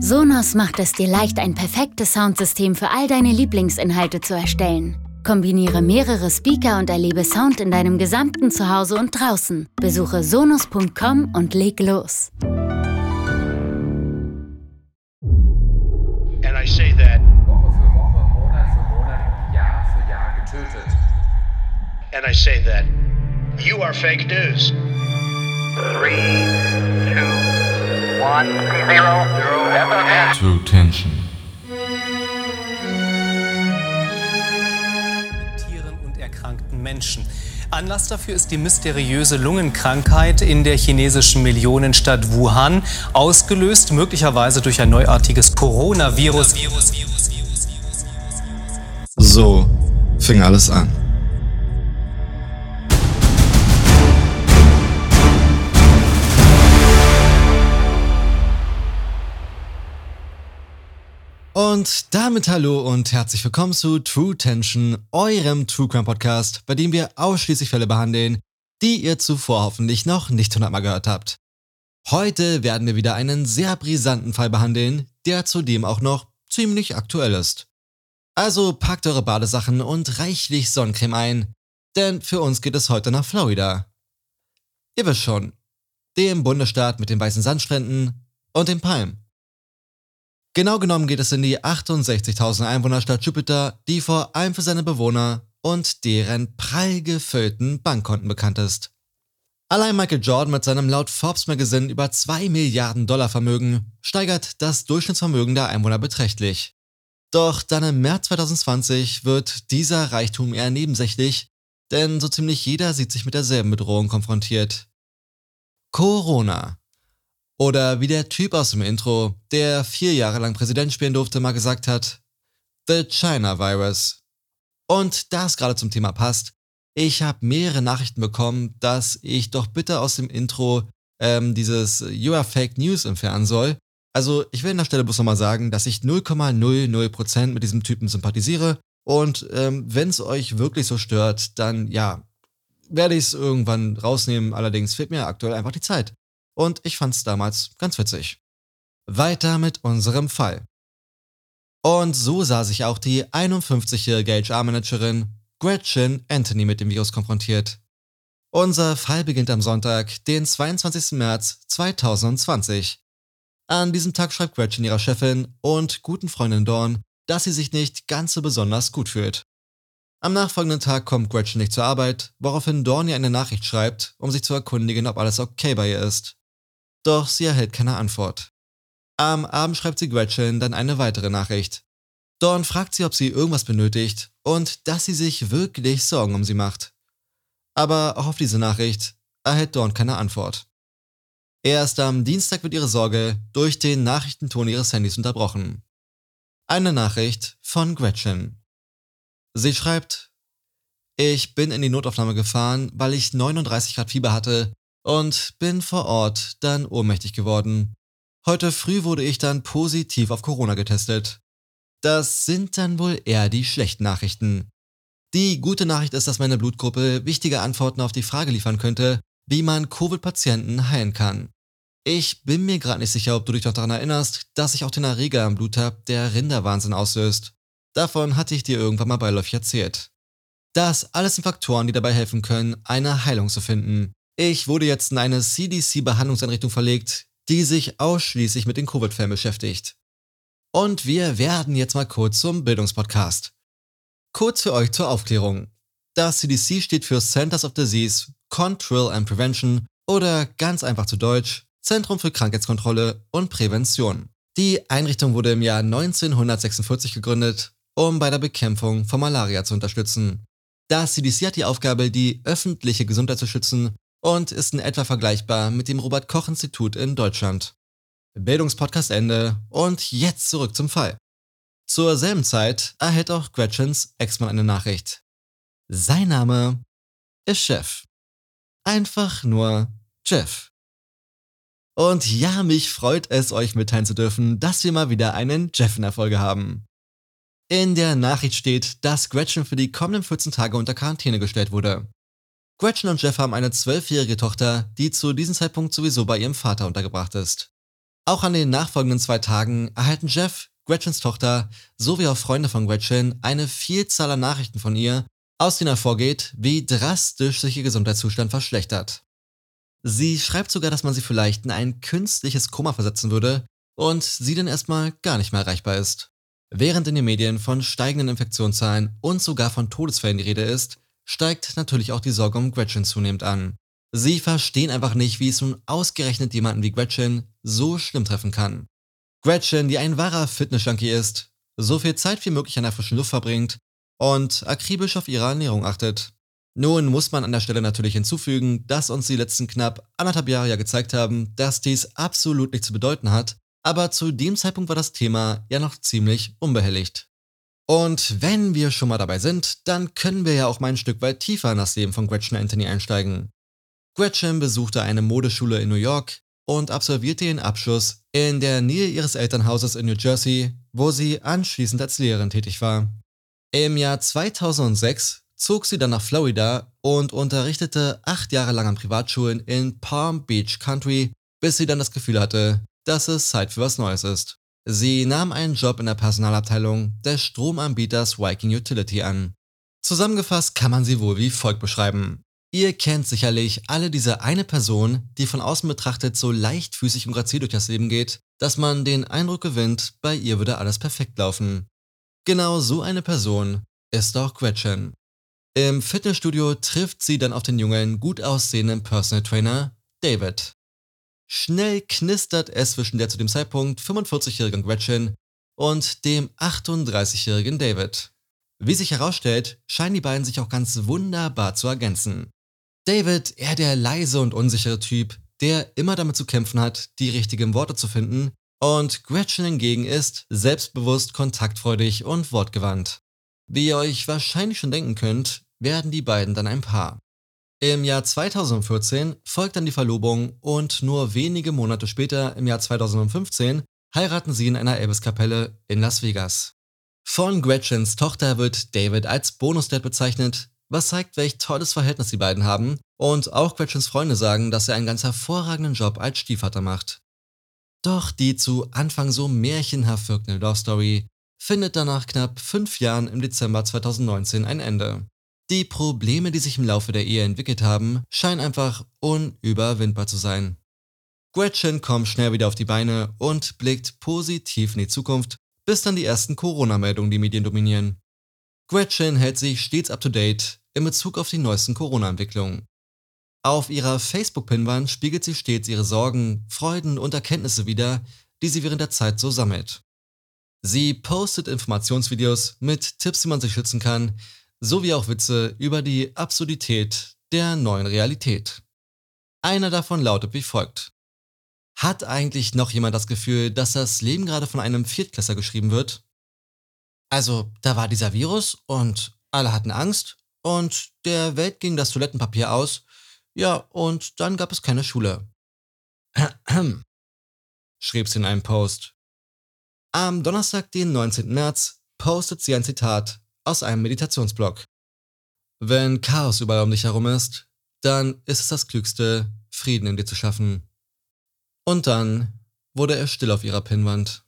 Sonos macht es dir leicht, ein perfektes Soundsystem für all deine Lieblingsinhalte zu erstellen. Kombiniere mehrere Speaker und erlebe Sound in deinem gesamten Zuhause und draußen. Besuche sonos.com und leg los. And I say that, Woche für Woche, Monat für Monat, Jahr für Jahr getötet. and I say that you are fake news. Three, True Tension. mit Tieren und erkrankten Menschen. Anlass dafür ist die mysteriöse Lungenkrankheit in der chinesischen Millionenstadt Wuhan, ausgelöst möglicherweise durch ein neuartiges Coronavirus. So fing alles an. Und damit hallo und herzlich willkommen zu True Tension, eurem True Crime Podcast, bei dem wir ausschließlich Fälle behandeln, die ihr zuvor hoffentlich noch nicht hundertmal gehört habt. Heute werden wir wieder einen sehr brisanten Fall behandeln, der zudem auch noch ziemlich aktuell ist. Also packt eure Badesachen und reichlich Sonnencreme ein, denn für uns geht es heute nach Florida. Ihr wisst schon, dem Bundesstaat mit den weißen Sandstränden und den Palmen. Genau genommen geht es in die 68.000 Einwohnerstadt Jupiter, die vor allem für seine Bewohner und deren prall gefüllten Bankkonten bekannt ist. Allein Michael Jordan mit seinem laut Forbes Magazine über 2 Milliarden Dollar Vermögen steigert das Durchschnittsvermögen der Einwohner beträchtlich. Doch dann im März 2020 wird dieser Reichtum eher nebensächlich, denn so ziemlich jeder sieht sich mit derselben Bedrohung konfrontiert. Corona. Oder wie der Typ aus dem Intro, der vier Jahre lang Präsident spielen durfte, mal gesagt hat, The China Virus. Und da es gerade zum Thema passt, ich habe mehrere Nachrichten bekommen, dass ich doch bitte aus dem Intro ähm, dieses You are Fake News entfernen soll. Also ich will an der Stelle bloß nochmal sagen, dass ich 0,00% mit diesem Typen sympathisiere und ähm, wenn es euch wirklich so stört, dann ja, werde ich es irgendwann rausnehmen. Allerdings fehlt mir aktuell einfach die Zeit. Und ich fand es damals ganz witzig. Weiter mit unserem Fall. Und so sah sich auch die 51-jährige HR-Managerin Gretchen Anthony mit dem Virus konfrontiert. Unser Fall beginnt am Sonntag, den 22. März 2020. An diesem Tag schreibt Gretchen ihrer Chefin und guten Freundin Dawn, dass sie sich nicht ganz so besonders gut fühlt. Am nachfolgenden Tag kommt Gretchen nicht zur Arbeit, woraufhin Dawn ihr eine Nachricht schreibt, um sich zu erkundigen, ob alles okay bei ihr ist. Doch sie erhält keine Antwort. Am Abend schreibt sie Gretchen dann eine weitere Nachricht. Dawn fragt sie, ob sie irgendwas benötigt und dass sie sich wirklich Sorgen um sie macht. Aber auch auf diese Nachricht erhält Dawn keine Antwort. Erst am Dienstag wird ihre Sorge durch den Nachrichtenton ihres Handys unterbrochen. Eine Nachricht von Gretchen. Sie schreibt, ich bin in die Notaufnahme gefahren, weil ich 39 Grad Fieber hatte und bin vor Ort dann ohnmächtig geworden. Heute früh wurde ich dann positiv auf Corona getestet. Das sind dann wohl eher die schlechten Nachrichten. Die gute Nachricht ist, dass meine Blutgruppe wichtige Antworten auf die Frage liefern könnte, wie man Covid-Patienten heilen kann. Ich bin mir gerade nicht sicher, ob du dich noch daran erinnerst, dass ich auch den Erreger im Blut habe, der Rinderwahnsinn auslöst. Davon hatte ich dir irgendwann mal beiläufig erzählt. Das alles sind Faktoren, die dabei helfen können, eine Heilung zu finden. Ich wurde jetzt in eine CDC-Behandlungseinrichtung verlegt, die sich ausschließlich mit den Covid-Fällen beschäftigt. Und wir werden jetzt mal kurz zum Bildungspodcast. Kurz für euch zur Aufklärung. Das CDC steht für Centers of Disease, Control and Prevention oder ganz einfach zu Deutsch Zentrum für Krankheitskontrolle und Prävention. Die Einrichtung wurde im Jahr 1946 gegründet, um bei der Bekämpfung von Malaria zu unterstützen. Das CDC hat die Aufgabe, die öffentliche Gesundheit zu schützen und ist in etwa vergleichbar mit dem Robert Koch Institut in Deutschland. Bildungspodcast Ende und jetzt zurück zum Fall. Zur selben Zeit erhält auch Gretchens Ex-Mann eine Nachricht. Sein Name ist Jeff. Einfach nur Jeff. Und ja, mich freut es, euch mitteilen zu dürfen, dass wir mal wieder einen Jeff in der Folge haben. In der Nachricht steht, dass Gretchen für die kommenden 14 Tage unter Quarantäne gestellt wurde. Gretchen und Jeff haben eine zwölfjährige Tochter, die zu diesem Zeitpunkt sowieso bei ihrem Vater untergebracht ist. Auch an den nachfolgenden zwei Tagen erhalten Jeff, Gretchens Tochter, sowie auch Freunde von Gretchen eine Vielzahl an Nachrichten von ihr, aus denen hervorgeht, wie drastisch sich ihr Gesundheitszustand verschlechtert. Sie schreibt sogar, dass man sie vielleicht in ein künstliches Koma versetzen würde und sie dann erstmal gar nicht mehr erreichbar ist. Während in den Medien von steigenden Infektionszahlen und sogar von Todesfällen die Rede ist, steigt natürlich auch die Sorge um Gretchen zunehmend an. Sie verstehen einfach nicht, wie es nun ausgerechnet jemanden wie Gretchen so schlimm treffen kann. Gretchen, die ein wahrer Fitness-Junkie ist, so viel Zeit wie möglich an der frischen Luft verbringt und akribisch auf ihre Ernährung achtet. Nun muss man an der Stelle natürlich hinzufügen, dass uns die letzten knapp anderthalb Jahre ja gezeigt haben, dass dies absolut nichts zu bedeuten hat, aber zu dem Zeitpunkt war das Thema ja noch ziemlich unbehelligt. Und wenn wir schon mal dabei sind, dann können wir ja auch mal ein Stück weit tiefer in das Leben von Gretchen Anthony einsteigen. Gretchen besuchte eine Modeschule in New York und absolvierte ihren Abschluss in der Nähe ihres Elternhauses in New Jersey, wo sie anschließend als Lehrerin tätig war. Im Jahr 2006 zog sie dann nach Florida und unterrichtete acht Jahre lang an Privatschulen in Palm Beach Country, bis sie dann das Gefühl hatte, dass es Zeit für was Neues ist. Sie nahm einen Job in der Personalabteilung des Stromanbieters Viking Utility an. Zusammengefasst kann man sie wohl wie folgt beschreiben. Ihr kennt sicherlich alle diese eine Person, die von außen betrachtet so leichtfüßig und grazil durch das Leben geht, dass man den Eindruck gewinnt, bei ihr würde alles perfekt laufen. Genau so eine Person ist auch Gretchen. Im Fitnessstudio trifft sie dann auf den jungen, gut aussehenden Personal Trainer David. Schnell knistert es zwischen der zu dem Zeitpunkt 45-jährigen Gretchen und dem 38-jährigen David. Wie sich herausstellt, scheinen die beiden sich auch ganz wunderbar zu ergänzen. David, eher der leise und unsichere Typ, der immer damit zu kämpfen hat, die richtigen Worte zu finden, und Gretchen hingegen ist selbstbewusst, kontaktfreudig und wortgewandt. Wie ihr euch wahrscheinlich schon denken könnt, werden die beiden dann ein Paar. Im Jahr 2014 folgt dann die Verlobung und nur wenige Monate später, im Jahr 2015, heiraten sie in einer Elvis-Kapelle in Las Vegas. Von Gretchens Tochter wird David als Bonusdad bezeichnet, was zeigt, welch tolles Verhältnis die beiden haben. Und auch Gretchens Freunde sagen, dass er einen ganz hervorragenden Job als Stiefvater macht. Doch die zu Anfang so märchenhaft wirkende Love Story findet dann nach knapp fünf Jahren im Dezember 2019 ein Ende. Die Probleme, die sich im Laufe der Ehe entwickelt haben, scheinen einfach unüberwindbar zu sein. Gretchen kommt schnell wieder auf die Beine und blickt positiv in die Zukunft, bis dann die ersten Corona-Meldungen die Medien dominieren. Gretchen hält sich stets up to date, in Bezug auf die neuesten Corona-Entwicklungen. Auf ihrer Facebook-Pinwand spiegelt sie stets ihre Sorgen, Freuden und Erkenntnisse wider, die sie während der Zeit so sammelt. Sie postet Informationsvideos mit Tipps, wie man sich schützen kann, sowie auch Witze über die Absurdität der neuen Realität. Einer davon lautet wie folgt. Hat eigentlich noch jemand das Gefühl, dass das Leben gerade von einem Viertklässler geschrieben wird? Also, da war dieser Virus und alle hatten Angst und der Welt ging das Toilettenpapier aus. Ja, und dann gab es keine Schule. schrieb sie in einem Post. Am Donnerstag, den 19. März, postet sie ein Zitat aus einem Meditationsblog. Wenn Chaos überall um dich herum ist, dann ist es das Klügste, Frieden in dir zu schaffen. Und dann wurde er still auf ihrer Pinnwand.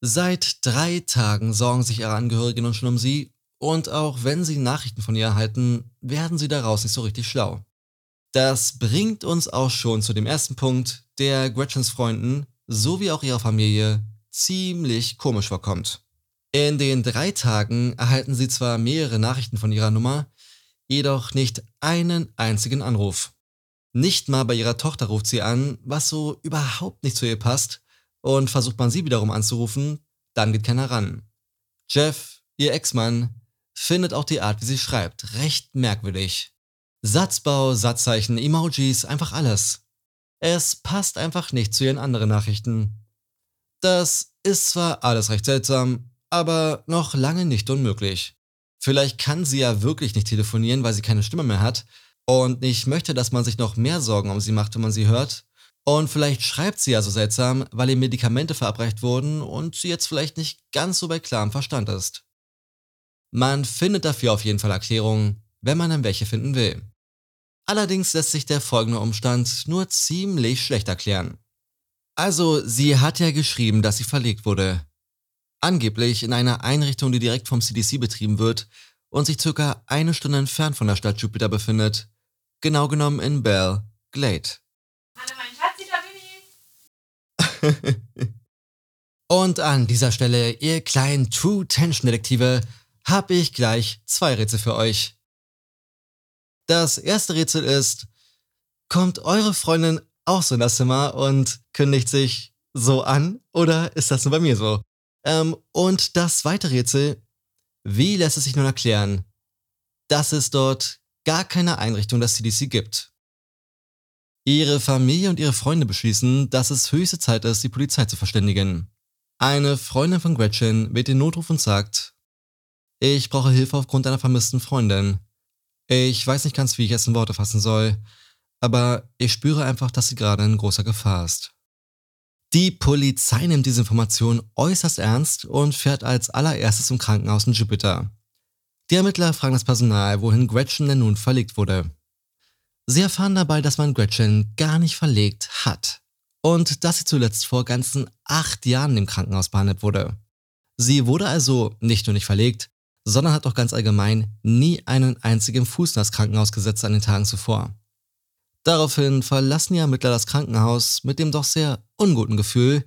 Seit drei Tagen sorgen sich ihre Angehörigen nun schon um sie und auch wenn sie Nachrichten von ihr erhalten, werden sie daraus nicht so richtig schlau. Das bringt uns auch schon zu dem ersten Punkt, der Gretchens Freunden sowie auch ihrer Familie ziemlich komisch vorkommt. In den drei Tagen erhalten sie zwar mehrere Nachrichten von ihrer Nummer, jedoch nicht einen einzigen Anruf. Nicht mal bei ihrer Tochter ruft sie an, was so überhaupt nicht zu ihr passt, und versucht man sie wiederum anzurufen, dann geht keiner ran. Jeff, ihr Ex-Mann, findet auch die Art, wie sie schreibt, recht merkwürdig. Satzbau, Satzzeichen, Emojis, einfach alles. Es passt einfach nicht zu ihren anderen Nachrichten. Das ist zwar alles recht seltsam, aber noch lange nicht unmöglich. Vielleicht kann sie ja wirklich nicht telefonieren, weil sie keine Stimme mehr hat und nicht möchte, dass man sich noch mehr Sorgen um sie macht, wenn man sie hört. Und vielleicht schreibt sie ja so seltsam, weil ihr Medikamente verabreicht wurden und sie jetzt vielleicht nicht ganz so bei klarem Verstand ist. Man findet dafür auf jeden Fall Erklärungen, wenn man dann welche finden will. Allerdings lässt sich der folgende Umstand nur ziemlich schlecht erklären. Also, sie hat ja geschrieben, dass sie verlegt wurde. Angeblich in einer Einrichtung, die direkt vom CDC betrieben wird und sich circa eine Stunde entfernt von der Stadt Jupiter befindet. Genau genommen in Bell Glade. Hallo mein Schatzi, da bin ich. Und an dieser Stelle, ihr kleinen True Tension Detektive, habe ich gleich zwei Rätsel für euch. Das erste Rätsel ist, kommt eure Freundin auch so in das Zimmer und kündigt sich so an oder ist das nur bei mir so? Ähm, und das zweite Rätsel, wie lässt es sich nun erklären, dass es dort gar keine Einrichtung des CDC gibt? Ihre Familie und ihre Freunde beschließen, dass es höchste Zeit ist, die Polizei zu verständigen. Eine Freundin von Gretchen wählt den Notruf und sagt, ich brauche Hilfe aufgrund einer vermissten Freundin. Ich weiß nicht ganz, wie ich es in Worte fassen soll, aber ich spüre einfach, dass sie gerade in großer Gefahr ist. Die Polizei nimmt diese Information äußerst ernst und fährt als allererstes zum Krankenhaus in Jupiter. Die Ermittler fragen das Personal, wohin Gretchen denn nun verlegt wurde. Sie erfahren dabei, dass man Gretchen gar nicht verlegt hat und dass sie zuletzt vor ganzen acht Jahren im Krankenhaus behandelt wurde. Sie wurde also nicht nur nicht verlegt, sondern hat auch ganz allgemein nie einen einzigen Fuß in das Krankenhaus gesetzt an den Tagen zuvor. Daraufhin verlassen Ermittler das Krankenhaus mit dem doch sehr unguten Gefühl,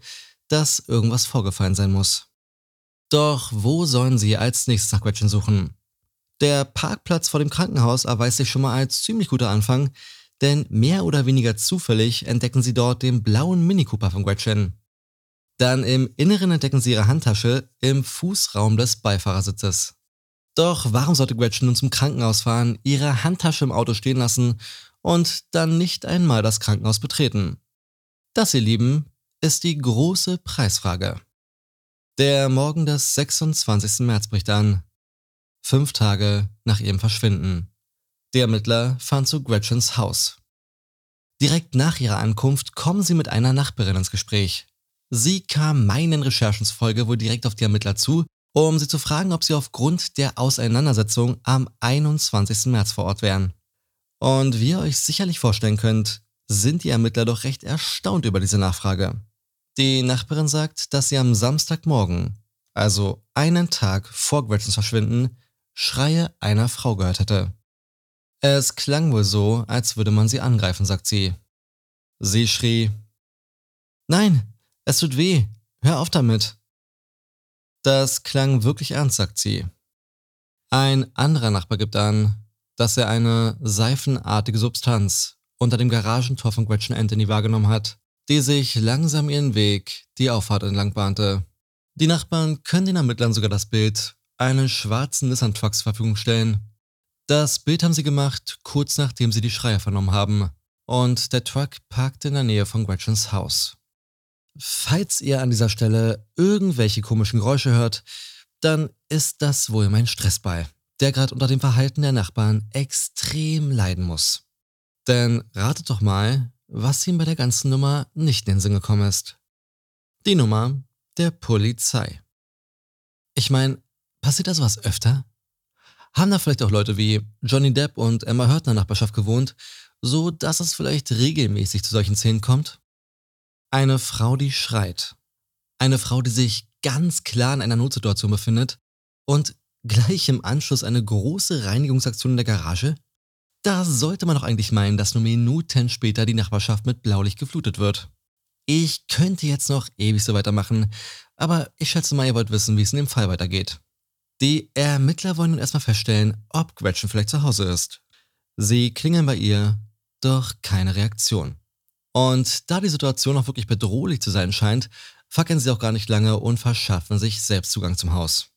dass irgendwas vorgefallen sein muss. Doch wo sollen sie als nächstes nach Gretchen suchen? Der Parkplatz vor dem Krankenhaus erweist sich schon mal als ziemlich guter Anfang, denn mehr oder weniger zufällig entdecken sie dort den blauen Mini Cooper von Gretchen. Dann im Inneren entdecken sie ihre Handtasche im Fußraum des Beifahrersitzes. Doch warum sollte Gretchen nun zum Krankenhaus fahren, ihre Handtasche im Auto stehen lassen und dann nicht einmal das Krankenhaus betreten? Das, ihr Lieben, ist die große Preisfrage. Der Morgen des 26. März bricht an. Fünf Tage nach ihrem Verschwinden. Die Ermittler fahren zu Gretchens Haus. Direkt nach ihrer Ankunft kommen sie mit einer Nachbarin ins Gespräch. Sie kam meinen Recherchen zufolge wohl direkt auf die Ermittler zu, um sie zu fragen, ob sie aufgrund der Auseinandersetzung am 21. März vor Ort wären. Und wie ihr euch sicherlich vorstellen könnt, sind die Ermittler doch recht erstaunt über diese Nachfrage. Die Nachbarin sagt, dass sie am Samstagmorgen, also einen Tag vor Gretchens Verschwinden, Schreie einer Frau gehört hätte. Es klang wohl so, als würde man sie angreifen, sagt sie. Sie schrie, Nein, es tut weh, hör auf damit. Das klang wirklich ernst, sagt sie. Ein anderer Nachbar gibt an, dass er eine seifenartige Substanz unter dem Garagentor von Gretchen Anthony wahrgenommen hat, die sich langsam ihren Weg die Auffahrt entlang bahnte. Die Nachbarn können den Ermittlern sogar das Bild einen schwarzen Nissan Truck zur Verfügung stellen. Das Bild haben sie gemacht, kurz nachdem sie die Schreier vernommen haben. Und der Truck parkte in der Nähe von Gretchens Haus. Falls ihr an dieser Stelle irgendwelche komischen Geräusche hört, dann ist das wohl mein Stressball, der gerade unter dem Verhalten der Nachbarn extrem leiden muss. Denn ratet doch mal, was ihm bei der ganzen Nummer nicht in den Sinn gekommen ist. Die Nummer der Polizei. Ich meine, passiert da sowas öfter? Haben da vielleicht auch Leute wie Johnny Depp und Emma Hurt in der Nachbarschaft gewohnt, so dass es vielleicht regelmäßig zu solchen Szenen kommt? Eine Frau, die schreit. Eine Frau, die sich ganz klar in einer Notsituation befindet und gleich im Anschluss eine große Reinigungsaktion in der Garage? Da sollte man doch eigentlich meinen, dass nur Minuten später die Nachbarschaft mit Blaulicht geflutet wird. Ich könnte jetzt noch ewig so weitermachen, aber ich schätze mal, ihr wollt wissen, wie es in dem Fall weitergeht. Die Ermittler wollen nun erstmal feststellen, ob Gretchen vielleicht zu Hause ist. Sie klingeln bei ihr, doch keine Reaktion. Und da die Situation auch wirklich bedrohlich zu sein scheint, fackeln sie auch gar nicht lange und verschaffen sich selbst Zugang zum Haus.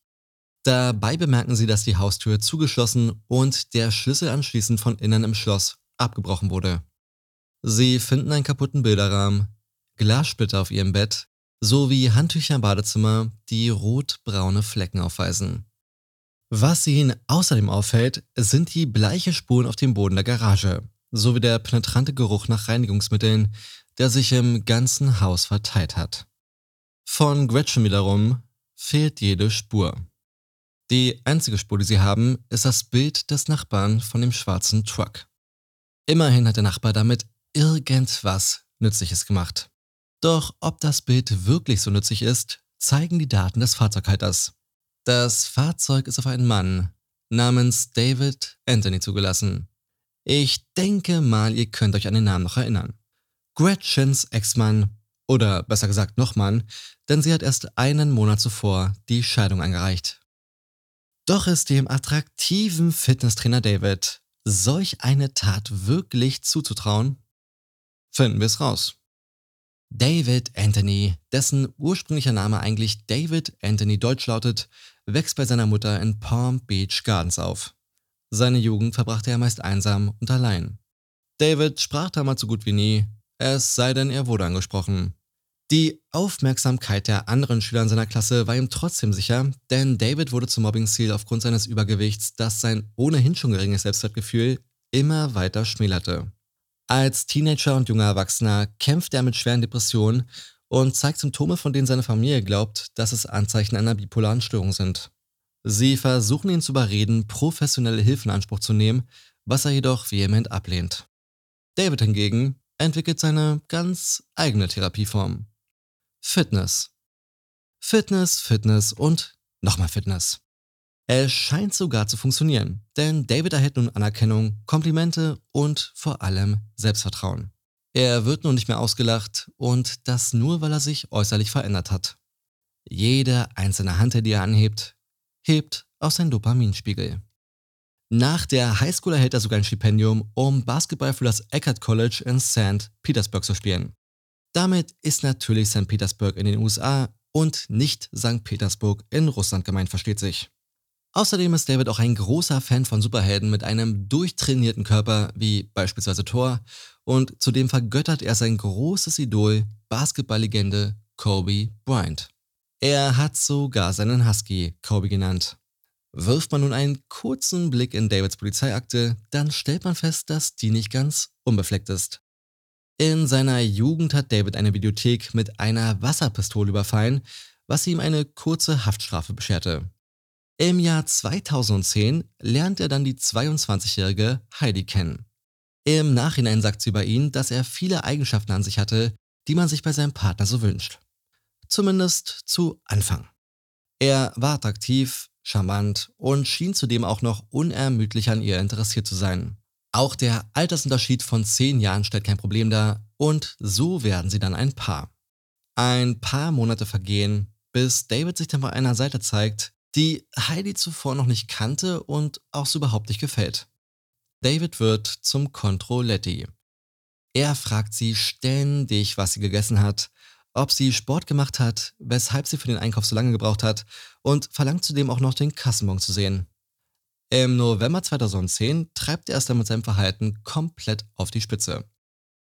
Dabei bemerken sie, dass die Haustür zugeschlossen und der Schlüssel anschließend von innen im Schloss abgebrochen wurde. Sie finden einen kaputten Bilderrahmen, Glassplitter auf ihrem Bett sowie Handtücher im Badezimmer, die rotbraune Flecken aufweisen. Was ihnen außerdem auffällt, sind die bleiche Spuren auf dem Boden der Garage sowie der penetrante Geruch nach Reinigungsmitteln, der sich im ganzen Haus verteilt hat. Von Gretchen wiederum fehlt jede Spur. Die einzige Spur, die sie haben, ist das Bild des Nachbarn von dem schwarzen Truck. Immerhin hat der Nachbar damit irgendwas Nützliches gemacht. Doch ob das Bild wirklich so nützlich ist, zeigen die Daten des Fahrzeughalters. Das Fahrzeug ist auf einen Mann namens David Anthony zugelassen. Ich denke mal, ihr könnt euch an den Namen noch erinnern. Gretchens Ex-Mann, oder besser gesagt noch Mann, denn sie hat erst einen Monat zuvor die Scheidung eingereicht. Doch ist dem attraktiven Fitnesstrainer David solch eine Tat wirklich zuzutrauen? Finden wir es raus. David Anthony, dessen ursprünglicher Name eigentlich David Anthony Deutsch lautet, wächst bei seiner Mutter in Palm Beach Gardens auf. Seine Jugend verbrachte er meist einsam und allein. David sprach damals so gut wie nie, es sei denn, er wurde angesprochen. Die Aufmerksamkeit der anderen Schüler in seiner Klasse war ihm trotzdem sicher, denn David wurde zum Mobbingziel aufgrund seines Übergewichts, das sein ohnehin schon geringes Selbstwertgefühl immer weiter schmälerte. Als Teenager und junger Erwachsener kämpft er mit schweren Depressionen und zeigt Symptome, von denen seine Familie glaubt, dass es Anzeichen einer bipolaren Störung sind. Sie versuchen ihn zu überreden, professionelle Hilfe in Anspruch zu nehmen, was er jedoch vehement ablehnt. David hingegen entwickelt seine ganz eigene Therapieform. Fitness. Fitness, Fitness und nochmal Fitness. Es scheint sogar zu funktionieren, denn David erhält nun Anerkennung, Komplimente und vor allem Selbstvertrauen. Er wird nun nicht mehr ausgelacht und das nur, weil er sich äußerlich verändert hat. Jede einzelne Hand, die er anhebt, hebt auf seinen Dopaminspiegel. Nach der Highschool erhält er sogar ein Stipendium, um Basketball für das Eckert College in St. Petersburg zu spielen. Damit ist natürlich St. Petersburg in den USA und nicht St. Petersburg in Russland gemeint, versteht sich. Außerdem ist David auch ein großer Fan von Superhelden mit einem durchtrainierten Körper, wie beispielsweise Thor, und zudem vergöttert er sein großes Idol, Basketballlegende Kobe Bryant. Er hat sogar seinen Husky Kobe genannt. Wirft man nun einen kurzen Blick in Davids Polizeiakte, dann stellt man fest, dass die nicht ganz unbefleckt ist. In seiner Jugend hat David eine Videothek mit einer Wasserpistole überfallen, was ihm eine kurze Haftstrafe bescherte. Im Jahr 2010 lernt er dann die 22-jährige Heidi kennen. Im Nachhinein sagt sie über ihn, dass er viele Eigenschaften an sich hatte, die man sich bei seinem Partner so wünscht. Zumindest zu Anfang. Er war attraktiv, charmant und schien zudem auch noch unermüdlich an ihr interessiert zu sein. Auch der Altersunterschied von 10 Jahren stellt kein Problem dar und so werden sie dann ein Paar. Ein paar Monate vergehen, bis David sich dann bei einer Seite zeigt, die Heidi zuvor noch nicht kannte und auch so überhaupt nicht gefällt. David wird zum Controletti. Er fragt sie ständig, was sie gegessen hat, ob sie Sport gemacht hat, weshalb sie für den Einkauf so lange gebraucht hat und verlangt zudem auch noch den Kassenbon zu sehen. Im November 2010 treibt er es dann mit seinem Verhalten komplett auf die Spitze.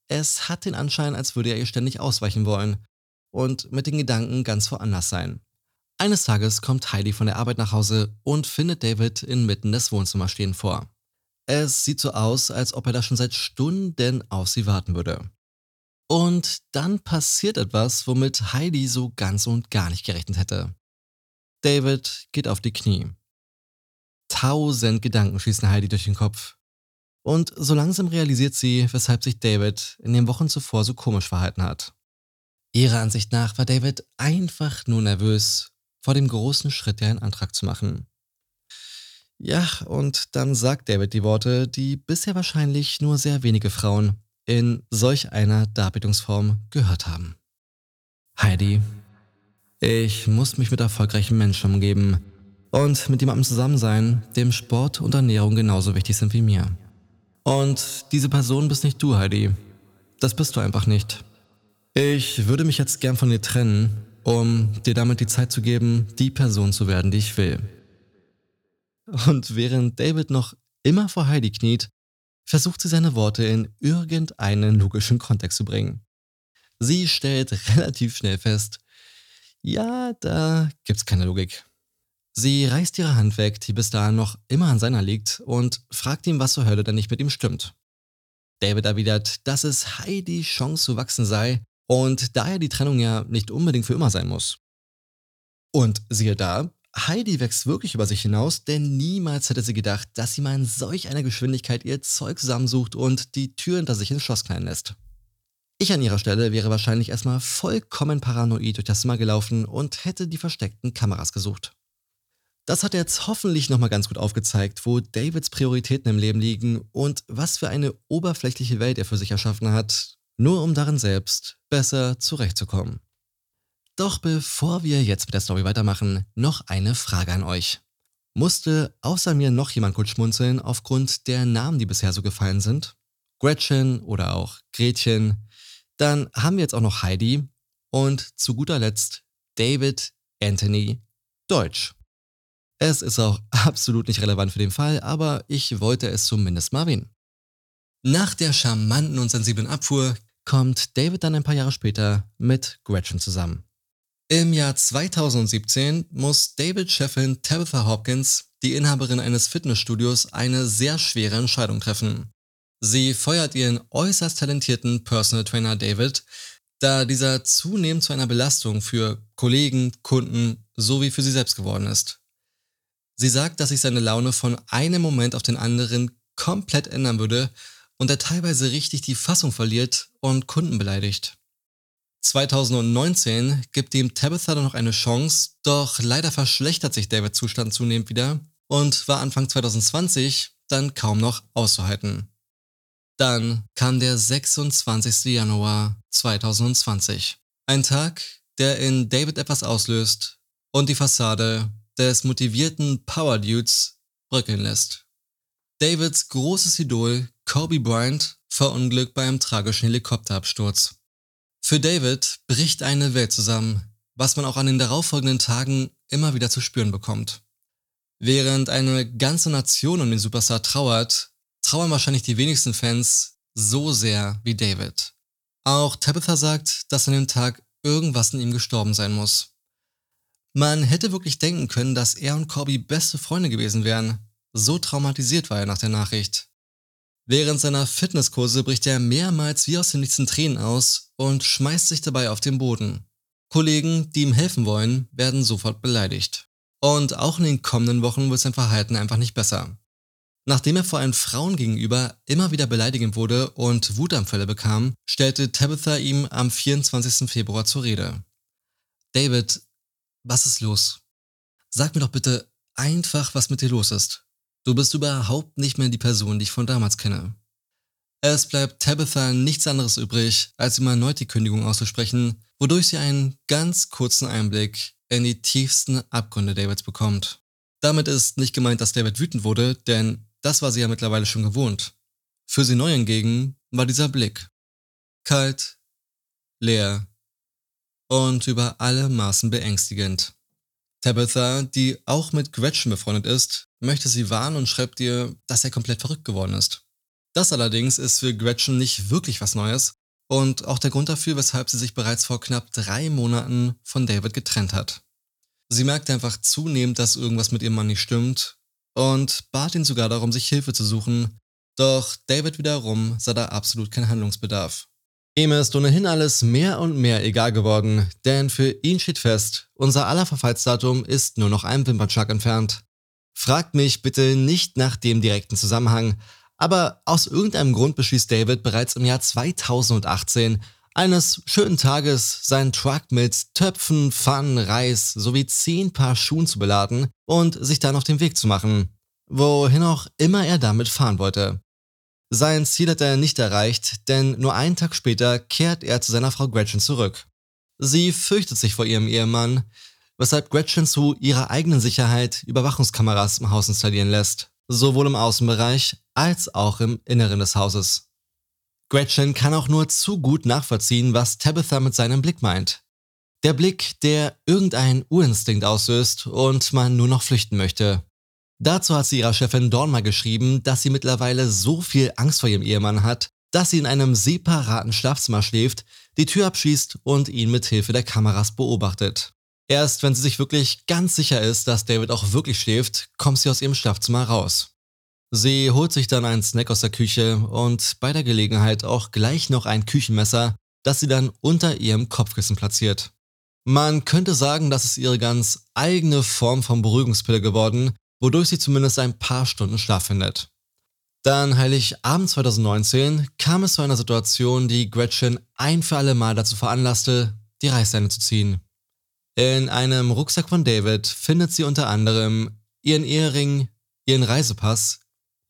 Es hat den Anschein, als würde er ihr ständig ausweichen wollen und mit den Gedanken ganz woanders sein. Eines Tages kommt Heidi von der Arbeit nach Hause und findet David inmitten des Wohnzimmers stehen vor. Es sieht so aus, als ob er da schon seit Stunden auf sie warten würde. Und dann passiert etwas, womit Heidi so ganz und gar nicht gerechnet hätte. David geht auf die Knie. Tausend Gedanken schießen Heidi durch den Kopf. Und so langsam realisiert sie, weshalb sich David in den Wochen zuvor so komisch verhalten hat. Ihrer Ansicht nach war David einfach nur nervös vor dem großen Schritt, einen Antrag zu machen. Ja, und dann sagt David die Worte, die bisher wahrscheinlich nur sehr wenige Frauen in solch einer Darbietungsform gehört haben. Heidi, ich muss mich mit erfolgreichen Menschen umgeben und mit jemandem zusammen sein, dem Sport und Ernährung genauso wichtig sind wie mir. Und diese Person bist nicht du, Heidi. Das bist du einfach nicht. Ich würde mich jetzt gern von dir trennen um dir damit die Zeit zu geben, die Person zu werden, die ich will. Und während David noch immer vor Heidi kniet, versucht sie seine Worte in irgendeinen logischen Kontext zu bringen. Sie stellt relativ schnell fest, ja, da gibt's keine Logik. Sie reißt ihre Hand weg, die bis dahin noch immer an seiner liegt, und fragt ihn, was zur Hölle denn nicht mit ihm stimmt. David erwidert, dass es Heidis Chance zu wachsen sei und daher die Trennung ja nicht unbedingt für immer sein muss. Und siehe da, Heidi wächst wirklich über sich hinaus, denn niemals hätte sie gedacht, dass sie mal in solch einer Geschwindigkeit ihr Zeug zusammensucht und die Tür hinter sich ins Schloss knallen lässt. Ich an ihrer Stelle wäre wahrscheinlich erstmal vollkommen paranoid durch das Zimmer gelaufen und hätte die versteckten Kameras gesucht. Das hat jetzt hoffentlich nochmal ganz gut aufgezeigt, wo Davids Prioritäten im Leben liegen und was für eine oberflächliche Welt er für sich erschaffen hat, nur um darin selbst besser zurechtzukommen. Doch bevor wir jetzt mit der Story weitermachen, noch eine Frage an euch. Musste außer mir noch jemand kurz schmunzeln aufgrund der Namen, die bisher so gefallen sind? Gretchen oder auch Gretchen. Dann haben wir jetzt auch noch Heidi und zu guter Letzt David Anthony Deutsch. Es ist auch absolut nicht relevant für den Fall, aber ich wollte es zumindest mal erwähnen. Nach der charmanten und sensiblen Abfuhr kommt David dann ein paar Jahre später mit Gretchen zusammen. Im Jahr 2017 muss David Chefin Tabitha Hopkins, die Inhaberin eines Fitnessstudios, eine sehr schwere Entscheidung treffen. Sie feuert ihren äußerst talentierten Personal Trainer David, da dieser zunehmend zu einer Belastung für Kollegen, Kunden sowie für sie selbst geworden ist. Sie sagt, dass sich seine Laune von einem Moment auf den anderen komplett ändern würde und er teilweise richtig die Fassung verliert und Kunden beleidigt. 2019 gibt ihm Tabitha dann noch eine Chance, doch leider verschlechtert sich Davids Zustand zunehmend wieder und war Anfang 2020 dann kaum noch auszuhalten. Dann kam der 26. Januar 2020. Ein Tag, der in David etwas auslöst und die Fassade des motivierten Power Dudes bröckeln lässt. Davids großes Idol Kobe Bryant verunglückt bei einem tragischen Helikopterabsturz. Für David bricht eine Welt zusammen, was man auch an den darauffolgenden Tagen immer wieder zu spüren bekommt. Während eine ganze Nation um den Superstar trauert, trauern wahrscheinlich die wenigsten Fans so sehr wie David. Auch Tabitha sagt, dass an dem Tag irgendwas in ihm gestorben sein muss. Man hätte wirklich denken können, dass er und Corby beste Freunde gewesen wären. So traumatisiert war er nach der Nachricht. Während seiner Fitnesskurse bricht er mehrmals wie aus den nächsten Tränen aus und schmeißt sich dabei auf den Boden. Kollegen, die ihm helfen wollen, werden sofort beleidigt. Und auch in den kommenden Wochen wird sein Verhalten einfach nicht besser. Nachdem er vor allem Frauen gegenüber immer wieder beleidigend wurde und Wutanfälle bekam, stellte Tabitha ihm am 24. Februar zur Rede. David, was ist los? Sag mir doch bitte einfach, was mit dir los ist. Du bist überhaupt nicht mehr die Person, die ich von damals kenne. Es bleibt Tabitha nichts anderes übrig, als ihm erneut die Kündigung auszusprechen, wodurch sie einen ganz kurzen Einblick in die tiefsten Abgründe Davids bekommt. Damit ist nicht gemeint, dass David wütend wurde, denn das war sie ja mittlerweile schon gewohnt. Für sie neu hingegen war dieser Blick. Kalt, leer und über alle Maßen beängstigend. Tabitha, die auch mit Gretchen befreundet ist, möchte sie warnen und schreibt ihr, dass er komplett verrückt geworden ist. Das allerdings ist für Gretchen nicht wirklich was Neues und auch der Grund dafür, weshalb sie sich bereits vor knapp drei Monaten von David getrennt hat. Sie merkte einfach zunehmend, dass irgendwas mit ihrem Mann nicht stimmt und bat ihn sogar darum, sich Hilfe zu suchen, doch David wiederum sah da absolut keinen Handlungsbedarf. Ihm ist ohnehin alles mehr und mehr egal geworden, denn für ihn steht fest, unser aller Verfallsdatum ist nur noch ein Wimpernschlag entfernt. Fragt mich bitte nicht nach dem direkten Zusammenhang, aber aus irgendeinem Grund beschließt David bereits im Jahr 2018, eines schönen Tages seinen Truck mit Töpfen, Pfannen, Reis sowie zehn Paar Schuhen zu beladen und sich dann auf den Weg zu machen, wohin auch immer er damit fahren wollte. Sein Ziel hat er nicht erreicht, denn nur einen Tag später kehrt er zu seiner Frau Gretchen zurück. Sie fürchtet sich vor ihrem Ehemann, weshalb Gretchen zu ihrer eigenen Sicherheit Überwachungskameras im Haus installieren lässt, sowohl im Außenbereich als auch im Inneren des Hauses. Gretchen kann auch nur zu gut nachvollziehen, was Tabitha mit seinem Blick meint. Der Blick, der irgendeinen Urinstinkt auslöst und man nur noch flüchten möchte. Dazu hat sie ihrer Chefin Dawn mal geschrieben, dass sie mittlerweile so viel Angst vor ihrem Ehemann hat, dass sie in einem separaten Schlafzimmer schläft, die Tür abschließt und ihn mit Hilfe der Kameras beobachtet. Erst wenn sie sich wirklich ganz sicher ist, dass David auch wirklich schläft, kommt sie aus ihrem Schlafzimmer raus. Sie holt sich dann einen Snack aus der Küche und bei der Gelegenheit auch gleich noch ein Küchenmesser, das sie dann unter ihrem Kopfkissen platziert. Man könnte sagen, das ist ihre ganz eigene Form von Beruhigungspille geworden, wodurch sie zumindest ein paar Stunden Schlaf findet. Dann Heiligabend 2019 kam es zu einer Situation, die Gretchen ein für alle Mal dazu veranlasste, die Reißleine zu ziehen. In einem Rucksack von David findet sie unter anderem ihren Ehering, ihren Reisepass,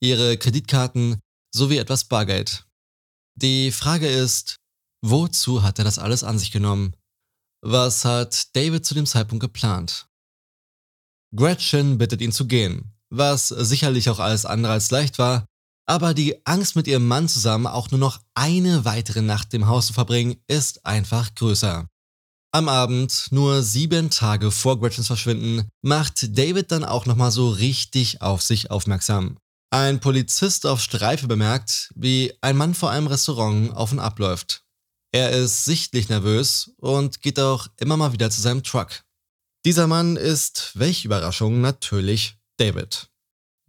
ihre Kreditkarten sowie etwas Bargeld. Die Frage ist, wozu hat er das alles an sich genommen? Was hat David zu dem Zeitpunkt geplant? Gretchen bittet ihn zu gehen, was sicherlich auch alles andere als leicht war, aber die Angst mit ihrem Mann zusammen auch nur noch eine weitere Nacht im Haus zu verbringen, ist einfach größer. Am Abend, nur sieben Tage vor Gretchens Verschwinden, macht David dann auch nochmal so richtig auf sich aufmerksam. Ein Polizist auf Streife bemerkt, wie ein Mann vor einem Restaurant auf und abläuft. Er ist sichtlich nervös und geht auch immer mal wieder zu seinem Truck. Dieser Mann ist, welche Überraschung, natürlich David.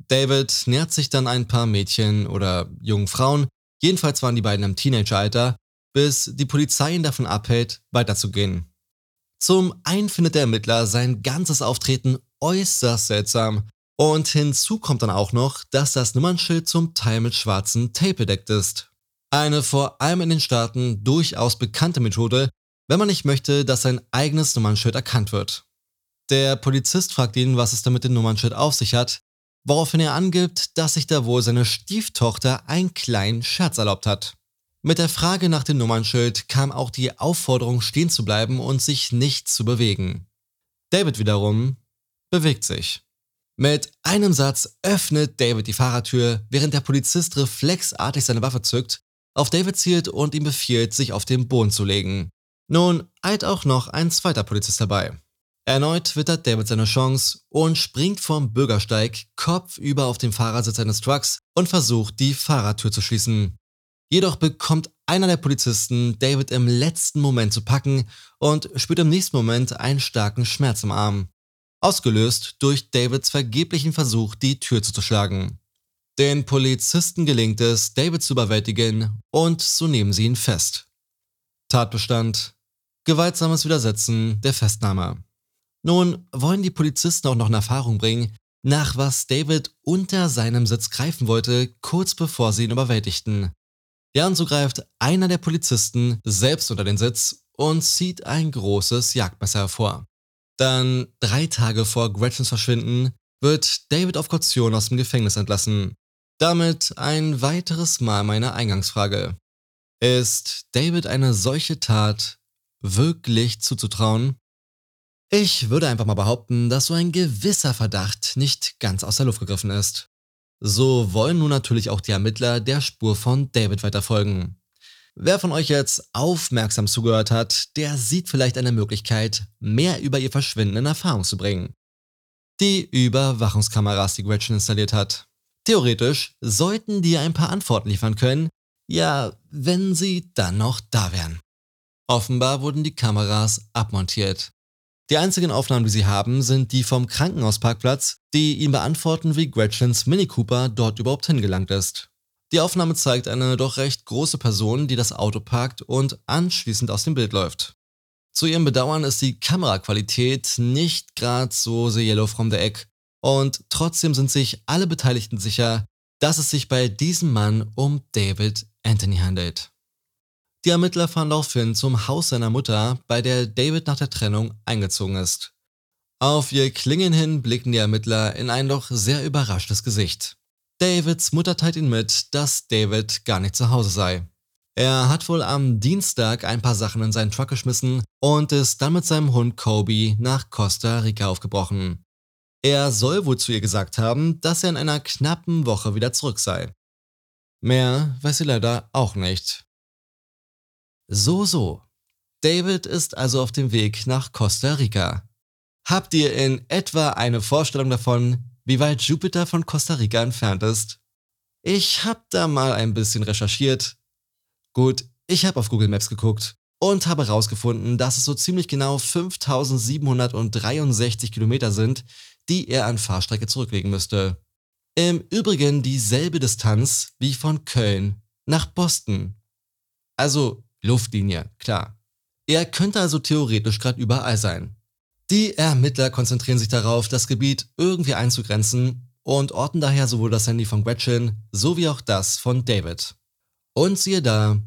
David nähert sich dann ein paar Mädchen oder jungen Frauen, jedenfalls waren die beiden im Teenageralter, bis die Polizei ihn davon abhält, weiterzugehen. Zum einen findet der Ermittler sein ganzes Auftreten äußerst seltsam und hinzu kommt dann auch noch, dass das Nummernschild zum Teil mit schwarzen Tape bedeckt ist. Eine vor allem in den Staaten durchaus bekannte Methode, wenn man nicht möchte, dass sein eigenes Nummernschild erkannt wird. Der Polizist fragt ihn, was es damit dem Nummernschild auf sich hat, woraufhin er angibt, dass sich da wohl seine Stieftochter einen kleinen Scherz erlaubt hat. Mit der Frage nach dem Nummernschild kam auch die Aufforderung, stehen zu bleiben und sich nicht zu bewegen. David wiederum bewegt sich. Mit einem Satz öffnet David die Fahrertür, während der Polizist reflexartig seine Waffe zückt, auf David zielt und ihm befiehlt, sich auf den Boden zu legen. Nun eilt auch noch ein zweiter Polizist dabei. Erneut wittert David seine Chance und springt vom Bürgersteig kopfüber auf den Fahrersitz seines Trucks und versucht, die Fahrertür zu schließen. Jedoch bekommt einer der Polizisten David im letzten Moment zu packen und spürt im nächsten Moment einen starken Schmerz im Arm. Ausgelöst durch Davids vergeblichen Versuch, die Tür zuzuschlagen. Den Polizisten gelingt es, David zu überwältigen und so nehmen sie ihn fest. Tatbestand: Gewaltsames Widersetzen der Festnahme. Nun wollen die Polizisten auch noch in Erfahrung bringen, nach was David unter seinem Sitz greifen wollte, kurz bevor sie ihn überwältigten. Ja, und so greift einer der Polizisten selbst unter den Sitz und zieht ein großes Jagdmesser hervor. Dann, drei Tage vor Gretchens Verschwinden, wird David auf Kaution aus dem Gefängnis entlassen. Damit ein weiteres Mal meine Eingangsfrage. Ist David eine solche Tat wirklich zuzutrauen? Ich würde einfach mal behaupten, dass so ein gewisser Verdacht nicht ganz aus der Luft gegriffen ist. So wollen nun natürlich auch die Ermittler der Spur von David weiterfolgen. Wer von euch jetzt aufmerksam zugehört hat, der sieht vielleicht eine Möglichkeit, mehr über ihr Verschwinden in Erfahrung zu bringen. Die Überwachungskameras, die Gretchen installiert hat. Theoretisch sollten die ein paar Antworten liefern können, ja, wenn sie dann noch da wären. Offenbar wurden die Kameras abmontiert. Die einzigen Aufnahmen, die sie haben, sind die vom Krankenhausparkplatz, die ihm beantworten, wie Gretchens Mini Cooper dort überhaupt hingelangt ist. Die Aufnahme zeigt eine doch recht große Person, die das Auto parkt und anschließend aus dem Bild läuft. Zu ihrem Bedauern ist die Kameraqualität nicht gerade so the yellow from the egg und trotzdem sind sich alle Beteiligten sicher, dass es sich bei diesem Mann um David Anthony handelt. Die Ermittler fahren daraufhin zum Haus seiner Mutter, bei der David nach der Trennung eingezogen ist. Auf ihr Klingen hin blicken die Ermittler in ein doch sehr überraschtes Gesicht. Davids Mutter teilt ihnen mit, dass David gar nicht zu Hause sei. Er hat wohl am Dienstag ein paar Sachen in seinen Truck geschmissen und ist dann mit seinem Hund Kobe nach Costa Rica aufgebrochen. Er soll wohl zu ihr gesagt haben, dass er in einer knappen Woche wieder zurück sei. Mehr weiß sie leider auch nicht. So, so. David ist also auf dem Weg nach Costa Rica. Habt ihr in etwa eine Vorstellung davon, wie weit Jupiter von Costa Rica entfernt ist? Ich hab da mal ein bisschen recherchiert. Gut, ich habe auf Google Maps geguckt und habe herausgefunden, dass es so ziemlich genau 5763 Kilometer sind, die er an Fahrstrecke zurücklegen müsste. Im Übrigen dieselbe Distanz wie von Köln nach Boston. Also Luftlinie, klar. Er könnte also theoretisch gerade überall sein. Die Ermittler konzentrieren sich darauf, das Gebiet irgendwie einzugrenzen und orten daher sowohl das Handy von Gretchen sowie auch das von David. Und siehe da,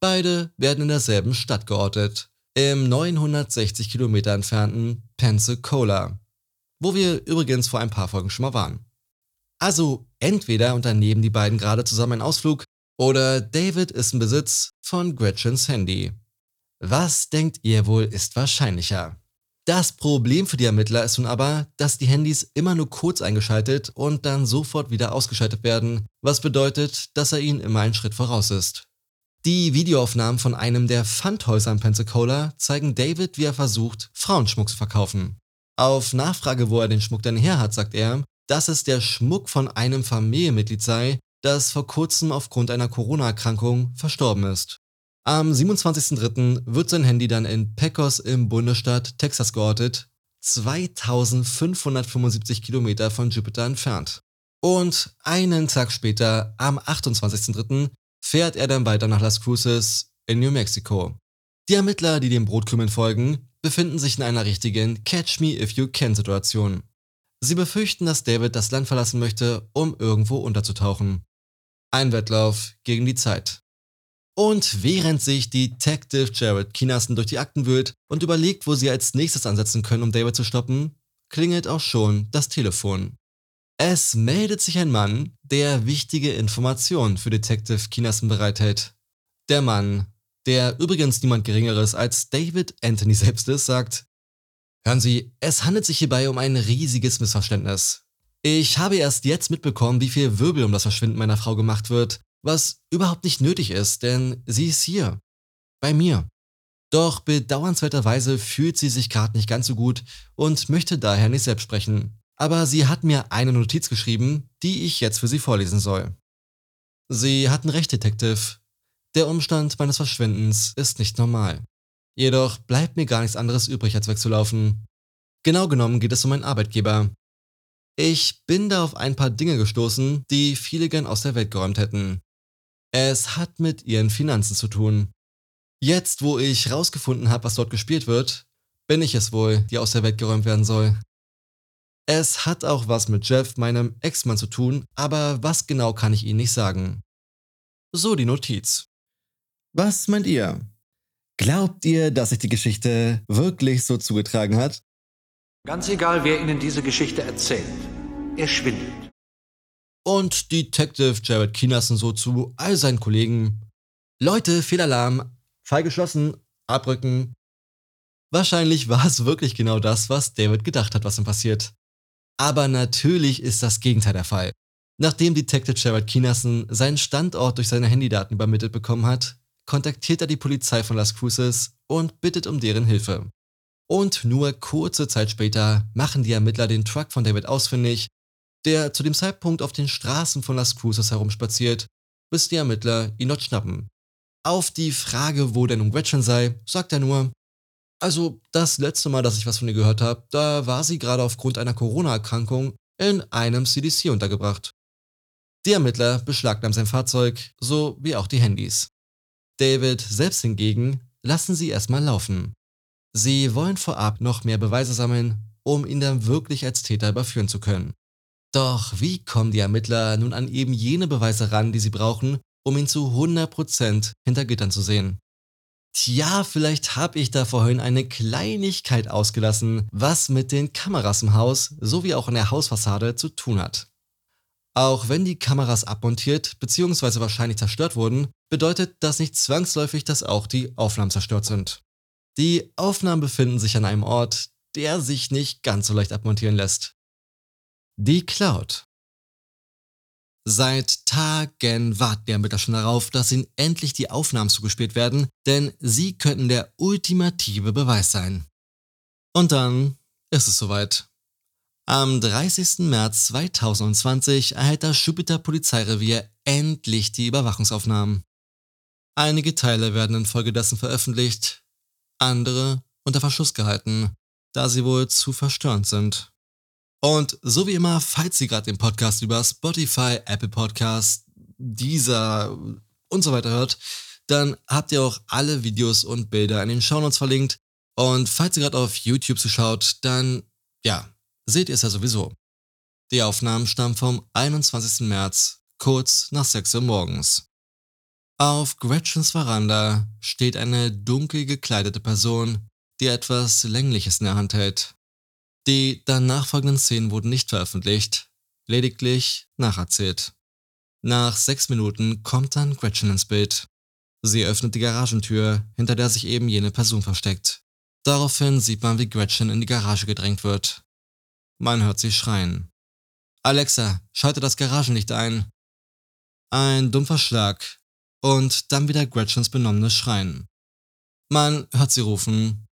beide werden in derselben Stadt geortet, im 960 Kilometer entfernten Pensacola, wo wir übrigens vor ein paar Folgen schon mal waren. Also entweder unternehmen die beiden gerade zusammen einen Ausflug oder David ist im Besitz von Gretchens Handy. Was denkt ihr wohl ist wahrscheinlicher? Das Problem für die Ermittler ist nun aber, dass die Handys immer nur kurz eingeschaltet und dann sofort wieder ausgeschaltet werden, was bedeutet, dass er ihnen immer einen Schritt voraus ist. Die Videoaufnahmen von einem der Pfandhäuser in Pensacola zeigen David, wie er versucht, Frauenschmuck zu verkaufen. Auf Nachfrage, wo er den Schmuck denn her hat, sagt er, dass es der Schmuck von einem Familienmitglied sei, das vor kurzem aufgrund einer Corona-Erkrankung verstorben ist. Am 27.03. wird sein Handy dann in Pecos im Bundesstaat Texas geortet, 2575 Kilometer von Jupiter entfernt. Und einen Tag später, am 28.03., fährt er dann weiter nach Las Cruces in New Mexico. Die Ermittler, die dem Brotkümmel folgen, befinden sich in einer richtigen Catch Me If You Can Situation. Sie befürchten, dass David das Land verlassen möchte, um irgendwo unterzutauchen. Ein Wettlauf gegen die Zeit. Und während sich Detective Jared Kinassen durch die Akten wühlt und überlegt, wo sie als nächstes ansetzen können, um David zu stoppen, klingelt auch schon das Telefon. Es meldet sich ein Mann, der wichtige Informationen für Detective Kinassen bereithält. Der Mann, der übrigens niemand Geringeres als David Anthony selbst ist, sagt, Hören Sie, es handelt sich hierbei um ein riesiges Missverständnis. Ich habe erst jetzt mitbekommen, wie viel Wirbel um das Verschwinden meiner Frau gemacht wird was überhaupt nicht nötig ist, denn sie ist hier, bei mir. Doch bedauernswerterweise fühlt sie sich gerade nicht ganz so gut und möchte daher nicht selbst sprechen. Aber sie hat mir eine Notiz geschrieben, die ich jetzt für sie vorlesen soll. Sie hatten recht, Detective. Der Umstand meines Verschwindens ist nicht normal. Jedoch bleibt mir gar nichts anderes übrig, als wegzulaufen. Genau genommen geht es um meinen Arbeitgeber. Ich bin da auf ein paar Dinge gestoßen, die viele gern aus der Welt geräumt hätten. Es hat mit ihren Finanzen zu tun. Jetzt, wo ich rausgefunden habe, was dort gespielt wird, bin ich es wohl, die aus der Welt geräumt werden soll. Es hat auch was mit Jeff, meinem Ex-Mann, zu tun, aber was genau kann ich Ihnen nicht sagen. So die Notiz. Was meint ihr? Glaubt ihr, dass sich die Geschichte wirklich so zugetragen hat? Ganz egal, wer Ihnen diese Geschichte erzählt. Er schwindelt und Detective Jared Keenerson so zu all seinen Kollegen. Leute, Fehlalarm, Fall geschlossen, abrücken. Wahrscheinlich war es wirklich genau das, was David gedacht hat, was ihm passiert. Aber natürlich ist das Gegenteil der Fall. Nachdem Detective Jared Keenerson seinen Standort durch seine Handydaten übermittelt bekommen hat, kontaktiert er die Polizei von Las Cruces und bittet um deren Hilfe. Und nur kurze Zeit später machen die Ermittler den Truck von David ausfindig der zu dem Zeitpunkt auf den Straßen von Las Cruces herumspaziert, bis die Ermittler ihn dort schnappen. Auf die Frage, wo denn um Gretchen sei, sagt er nur, also das letzte Mal, dass ich was von ihr gehört habe, da war sie gerade aufgrund einer Corona-Erkrankung in einem CDC untergebracht. Die Ermittler beschlagnahmen sein Fahrzeug, so wie auch die Handys. David selbst hingegen lassen sie erstmal laufen. Sie wollen vorab noch mehr Beweise sammeln, um ihn dann wirklich als Täter überführen zu können. Doch wie kommen die Ermittler nun an eben jene Beweise ran, die sie brauchen, um ihn zu 100% hinter Gittern zu sehen? Tja, vielleicht habe ich da vorhin eine Kleinigkeit ausgelassen, was mit den Kameras im Haus sowie auch in der Hausfassade zu tun hat. Auch wenn die Kameras abmontiert bzw. wahrscheinlich zerstört wurden, bedeutet das nicht zwangsläufig, dass auch die Aufnahmen zerstört sind. Die Aufnahmen befinden sich an einem Ort, der sich nicht ganz so leicht abmontieren lässt. Die Cloud. Seit Tagen warten die Ermittler schon darauf, dass ihnen endlich die Aufnahmen zugespielt werden, denn sie könnten der ultimative Beweis sein. Und dann ist es soweit. Am 30. März 2020 erhält das Jupiter Polizeirevier endlich die Überwachungsaufnahmen. Einige Teile werden infolgedessen veröffentlicht, andere unter Verschluss gehalten, da sie wohl zu verstörend sind. Und so wie immer, falls ihr gerade den Podcast über Spotify, Apple Podcast, dieser und so weiter hört, dann habt ihr auch alle Videos und Bilder in den Shownotes verlinkt. Und falls ihr gerade auf YouTube zuschaut, dann ja, seht ihr es ja sowieso. Die Aufnahmen stammen vom 21. März, kurz nach 6 Uhr morgens. Auf Gretchens Veranda steht eine dunkel gekleidete Person, die etwas Längliches in der Hand hält. Die danach folgenden Szenen wurden nicht veröffentlicht, lediglich nacherzählt. Nach sechs Minuten kommt dann Gretchen ins Bild. Sie öffnet die Garagentür, hinter der sich eben jene Person versteckt. Daraufhin sieht man, wie Gretchen in die Garage gedrängt wird. Man hört sie schreien. Alexa, schalte das Garagenlicht ein. Ein dumpfer Schlag und dann wieder Gretchens benommenes Schreien. Man hört sie rufen.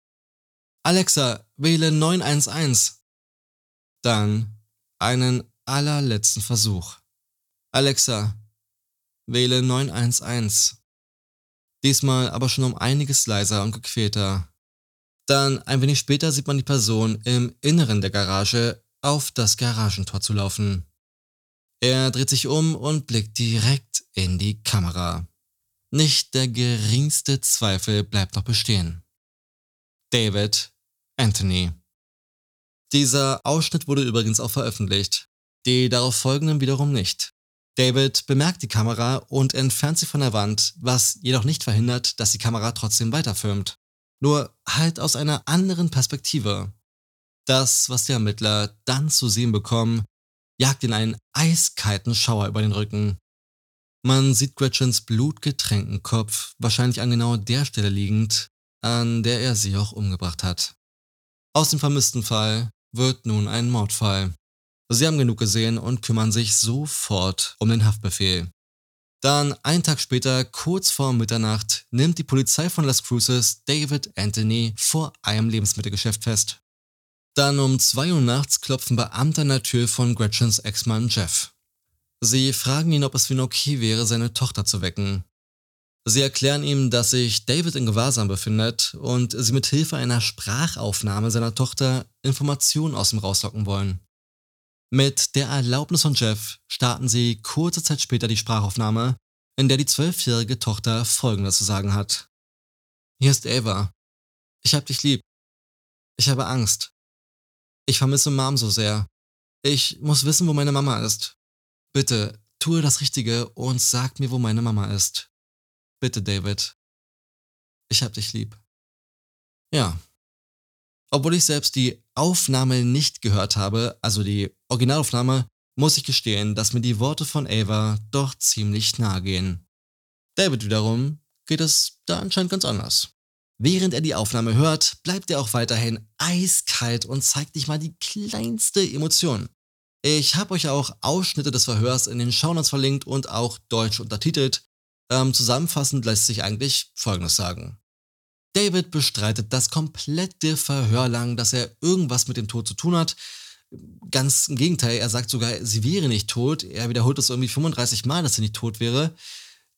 Alexa, wähle 911. Dann einen allerletzten Versuch. Alexa, wähle 911. Diesmal aber schon um einiges leiser und gequälter. Dann ein wenig später sieht man die Person im Inneren der Garage auf das Garagentor zu laufen. Er dreht sich um und blickt direkt in die Kamera. Nicht der geringste Zweifel bleibt noch bestehen. David Anthony. Dieser Ausschnitt wurde übrigens auch veröffentlicht, die darauf folgenden wiederum nicht. David bemerkt die Kamera und entfernt sie von der Wand, was jedoch nicht verhindert, dass die Kamera trotzdem weiterfilmt. Nur halt aus einer anderen Perspektive. Das, was die Ermittler dann zu sehen bekommen, jagt in einen eiskalten Schauer über den Rücken. Man sieht Gretchens blutgetränkten Kopf, wahrscheinlich an genau der Stelle liegend, an der er sie auch umgebracht hat. Aus dem vermissten Fall wird nun ein Mordfall. Sie haben genug gesehen und kümmern sich sofort um den Haftbefehl. Dann, einen Tag später, kurz vor Mitternacht, nimmt die Polizei von Las Cruces David Anthony vor einem Lebensmittelgeschäft fest. Dann um 2 Uhr nachts klopfen Beamte an der Tür von Gretchens Ex-Mann Jeff. Sie fragen ihn, ob es für ihn okay wäre, seine Tochter zu wecken. Sie erklären ihm, dass sich David in Gewahrsam befindet und sie mit Hilfe einer Sprachaufnahme seiner Tochter Informationen aus ihm rauslocken wollen. Mit der Erlaubnis von Jeff starten sie kurze Zeit später die Sprachaufnahme, in der die zwölfjährige Tochter Folgendes zu sagen hat. Hier ist Ava. Ich hab dich lieb. Ich habe Angst. Ich vermisse Mom so sehr. Ich muss wissen, wo meine Mama ist. Bitte, tue das Richtige und sag mir, wo meine Mama ist. Bitte, David. Ich hab dich lieb. Ja. Obwohl ich selbst die Aufnahme nicht gehört habe, also die Originalaufnahme, muss ich gestehen, dass mir die Worte von Ava doch ziemlich nahe gehen. David wiederum geht es da anscheinend ganz anders. Während er die Aufnahme hört, bleibt er auch weiterhin eiskalt und zeigt nicht mal die kleinste Emotion. Ich habe euch auch Ausschnitte des Verhörs in den Shownotes verlinkt und auch deutsch untertitelt. Ähm, zusammenfassend lässt sich eigentlich Folgendes sagen. David bestreitet das komplette Verhör lang, dass er irgendwas mit dem Tod zu tun hat. Ganz im Gegenteil, er sagt sogar, sie wäre nicht tot. Er wiederholt es irgendwie 35 Mal, dass sie nicht tot wäre.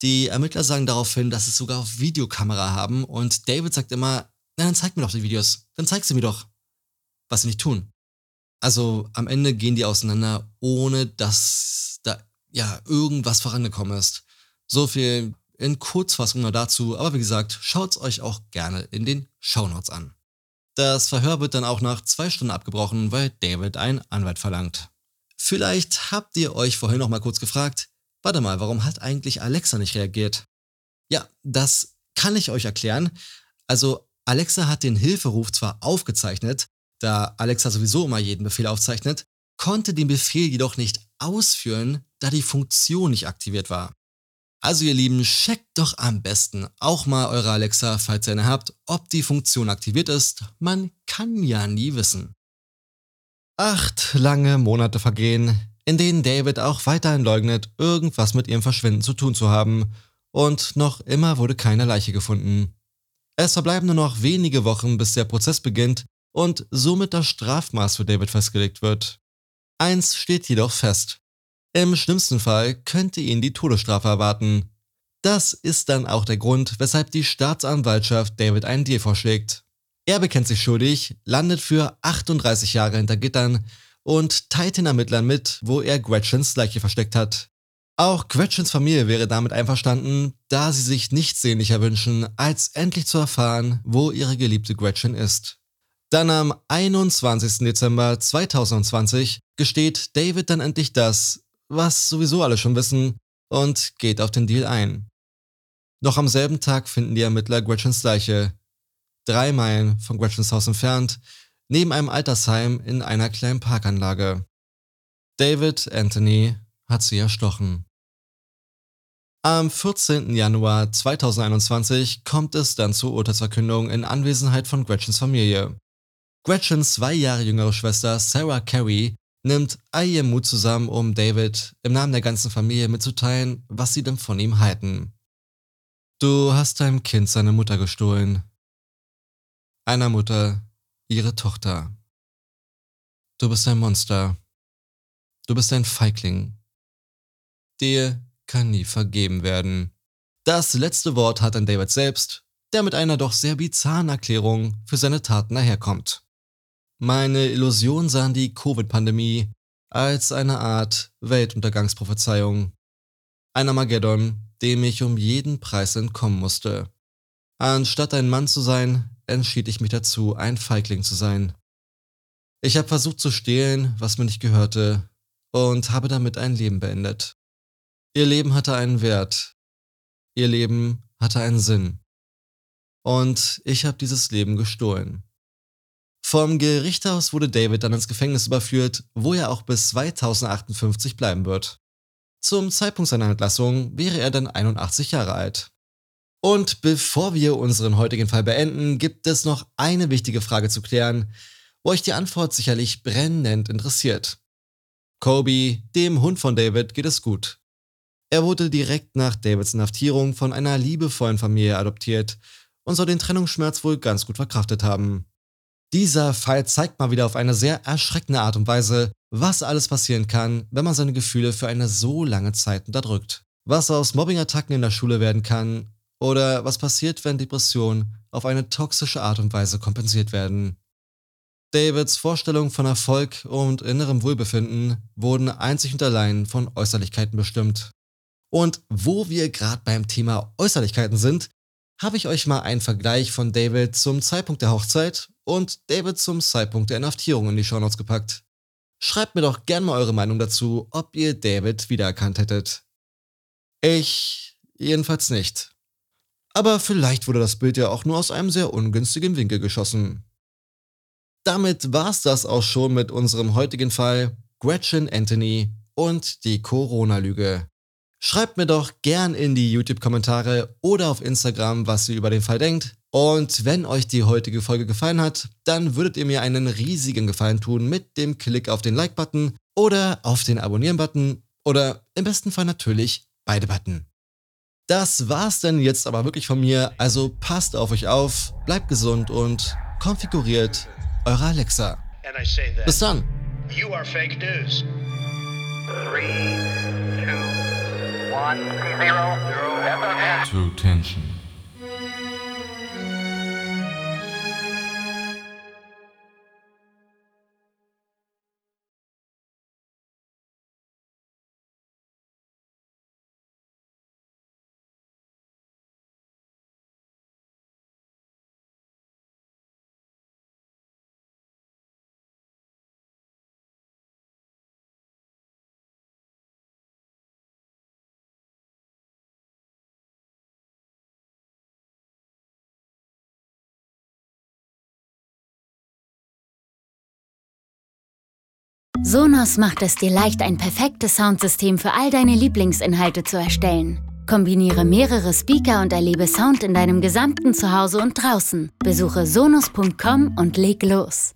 Die Ermittler sagen daraufhin, dass sie es sogar auf Videokamera haben und David sagt immer, na dann zeig mir doch die Videos, dann zeig sie mir doch, was sie nicht tun. Also am Ende gehen die auseinander, ohne dass da ja irgendwas vorangekommen ist. So viel in Kurzfassung nur dazu, aber wie gesagt, schaut's euch auch gerne in den Shownotes an. Das Verhör wird dann auch nach zwei Stunden abgebrochen, weil David einen Anwalt verlangt. Vielleicht habt ihr euch vorhin noch mal kurz gefragt, warte mal, warum hat eigentlich Alexa nicht reagiert? Ja, das kann ich euch erklären. Also Alexa hat den Hilferuf zwar aufgezeichnet, da Alexa sowieso immer jeden Befehl aufzeichnet, konnte den Befehl jedoch nicht ausführen, da die Funktion nicht aktiviert war. Also ihr Lieben, checkt doch am besten auch mal eure Alexa, falls ihr eine habt, ob die Funktion aktiviert ist. Man kann ja nie wissen. Acht lange Monate vergehen, in denen David auch weiterhin leugnet, irgendwas mit ihrem Verschwinden zu tun zu haben. Und noch immer wurde keine Leiche gefunden. Es verbleiben nur noch wenige Wochen, bis der Prozess beginnt und somit das Strafmaß für David festgelegt wird. Eins steht jedoch fest. Im schlimmsten Fall könnte ihn die Todesstrafe erwarten. Das ist dann auch der Grund, weshalb die Staatsanwaltschaft David einen Deal vorschlägt. Er bekennt sich schuldig, landet für 38 Jahre hinter Gittern und teilt den Ermittlern mit, wo er Gretchens Leiche versteckt hat. Auch Gretchens Familie wäre damit einverstanden, da sie sich nichts sehnlicher wünschen, als endlich zu erfahren, wo ihre geliebte Gretchen ist. Dann am 21. Dezember 2020 gesteht David dann endlich das, was sowieso alle schon wissen, und geht auf den Deal ein. Noch am selben Tag finden die Ermittler Gretchens Leiche, drei Meilen von Gretchens Haus entfernt, neben einem Altersheim in einer kleinen Parkanlage. David Anthony hat sie erstochen. Am 14. Januar 2021 kommt es dann zur Urteilsverkündung in Anwesenheit von Gretchens Familie. Gretchens zwei Jahre jüngere Schwester Sarah Carey nimmt all ihr Mut zusammen, um David im Namen der ganzen Familie mitzuteilen, was sie denn von ihm halten. Du hast deinem Kind seine Mutter gestohlen. Einer Mutter ihre Tochter. Du bist ein Monster. Du bist ein Feigling. Dir kann nie vergeben werden. Das letzte Wort hat dann David selbst, der mit einer doch sehr bizarren Erklärung für seine Taten daherkommt. Meine Illusion sahen die Covid-Pandemie als eine Art Weltuntergangsprophezeiung. Ein Armageddon, dem ich um jeden Preis entkommen musste. Anstatt ein Mann zu sein, entschied ich mich dazu, ein Feigling zu sein. Ich habe versucht zu stehlen, was mir nicht gehörte, und habe damit ein Leben beendet. Ihr Leben hatte einen Wert. Ihr Leben hatte einen Sinn. Und ich habe dieses Leben gestohlen. Vom Gericht aus wurde David dann ins Gefängnis überführt, wo er auch bis 2058 bleiben wird. Zum Zeitpunkt seiner Entlassung wäre er dann 81 Jahre alt. Und bevor wir unseren heutigen Fall beenden, gibt es noch eine wichtige Frage zu klären, wo euch die Antwort sicherlich brennend interessiert. Kobe, dem Hund von David, geht es gut. Er wurde direkt nach Davids Inhaftierung von einer liebevollen Familie adoptiert und soll den Trennungsschmerz wohl ganz gut verkraftet haben. Dieser Fall zeigt mal wieder auf eine sehr erschreckende Art und Weise, was alles passieren kann, wenn man seine Gefühle für eine so lange Zeit unterdrückt. Was aus Mobbingattacken in der Schule werden kann oder was passiert, wenn Depressionen auf eine toxische Art und Weise kompensiert werden. Davids Vorstellungen von Erfolg und innerem Wohlbefinden wurden einzig und allein von Äußerlichkeiten bestimmt. Und wo wir gerade beim Thema Äußerlichkeiten sind, habe ich euch mal einen Vergleich von David zum Zeitpunkt der Hochzeit und David zum Zeitpunkt der Inhaftierung in die Shownotes gepackt. Schreibt mir doch gerne mal eure Meinung dazu, ob ihr David wiedererkannt hättet. Ich jedenfalls nicht. Aber vielleicht wurde das Bild ja auch nur aus einem sehr ungünstigen Winkel geschossen. Damit war's das auch schon mit unserem heutigen Fall Gretchen Anthony und die Corona-Lüge. Schreibt mir doch gern in die YouTube-Kommentare oder auf Instagram, was ihr über den Fall denkt. Und wenn euch die heutige Folge gefallen hat, dann würdet ihr mir einen riesigen Gefallen tun mit dem Klick auf den Like-Button oder auf den Abonnieren-Button oder im besten Fall natürlich beide Button. Das war's denn jetzt aber wirklich von mir, also passt auf euch auf, bleibt gesund und konfiguriert eure Alexa. Bis dann. You are fake news. Three, one, zero, zero, True tension. Sonos macht es dir leicht, ein perfektes Soundsystem für all deine Lieblingsinhalte zu erstellen. Kombiniere mehrere Speaker und erlebe Sound in deinem gesamten Zuhause und draußen. Besuche sonos.com und leg los.